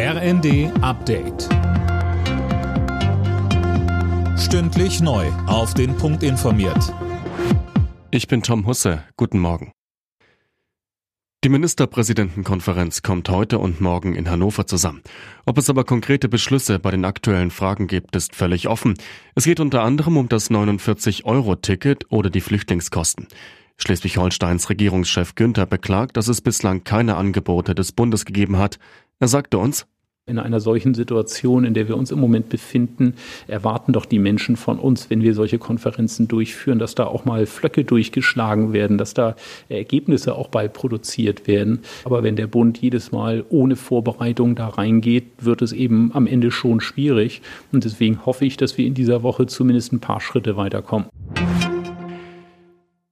RND Update. Stündlich neu. Auf den Punkt informiert. Ich bin Tom Husse. Guten Morgen. Die Ministerpräsidentenkonferenz kommt heute und morgen in Hannover zusammen. Ob es aber konkrete Beschlüsse bei den aktuellen Fragen gibt, ist völlig offen. Es geht unter anderem um das 49-Euro-Ticket oder die Flüchtlingskosten. Schleswig-Holsteins Regierungschef Günther beklagt, dass es bislang keine Angebote des Bundes gegeben hat. Er sagte uns, in einer solchen Situation, in der wir uns im Moment befinden, erwarten doch die Menschen von uns, wenn wir solche Konferenzen durchführen, dass da auch mal Flöcke durchgeschlagen werden, dass da Ergebnisse auch bei produziert werden. Aber wenn der Bund jedes Mal ohne Vorbereitung da reingeht, wird es eben am Ende schon schwierig. Und deswegen hoffe ich, dass wir in dieser Woche zumindest ein paar Schritte weiterkommen.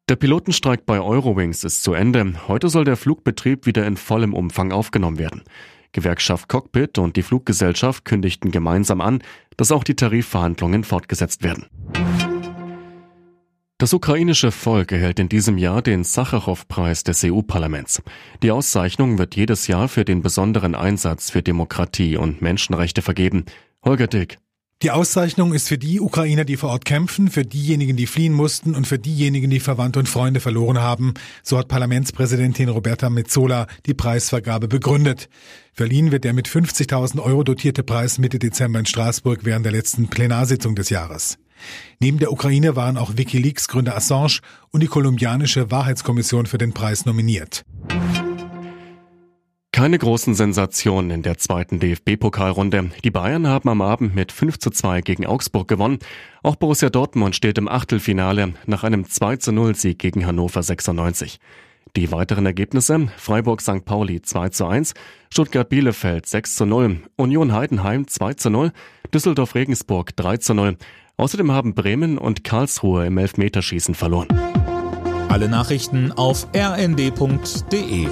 Der Pilotenstreik bei Eurowings ist zu Ende. Heute soll der Flugbetrieb wieder in vollem Umfang aufgenommen werden. Gewerkschaft Cockpit und die Fluggesellschaft kündigten gemeinsam an, dass auch die Tarifverhandlungen fortgesetzt werden. Das ukrainische Volk erhält in diesem Jahr den Sacharow-Preis des EU-Parlaments. Die Auszeichnung wird jedes Jahr für den besonderen Einsatz für Demokratie und Menschenrechte vergeben. Holger Dick. Die Auszeichnung ist für die Ukrainer, die vor Ort kämpfen, für diejenigen, die fliehen mussten und für diejenigen, die Verwandte und Freunde verloren haben. So hat Parlamentspräsidentin Roberta Metzola die Preisvergabe begründet. Verliehen wird der mit 50.000 Euro dotierte Preis Mitte Dezember in Straßburg während der letzten Plenarsitzung des Jahres. Neben der Ukraine waren auch Wikileaks Gründer Assange und die kolumbianische Wahrheitskommission für den Preis nominiert. Keine großen Sensationen in der zweiten DFB-Pokalrunde. Die Bayern haben am Abend mit 5 zu 2 gegen Augsburg gewonnen. Auch Borussia Dortmund steht im Achtelfinale nach einem 2 zu 0 Sieg gegen Hannover 96. Die weiteren Ergebnisse Freiburg St. Pauli 2 zu 1, Stuttgart Bielefeld 6 zu 0, Union Heidenheim 2 zu 0, Düsseldorf Regensburg 3 zu 0. Außerdem haben Bremen und Karlsruhe im Elfmeterschießen verloren. Alle Nachrichten auf rnd.de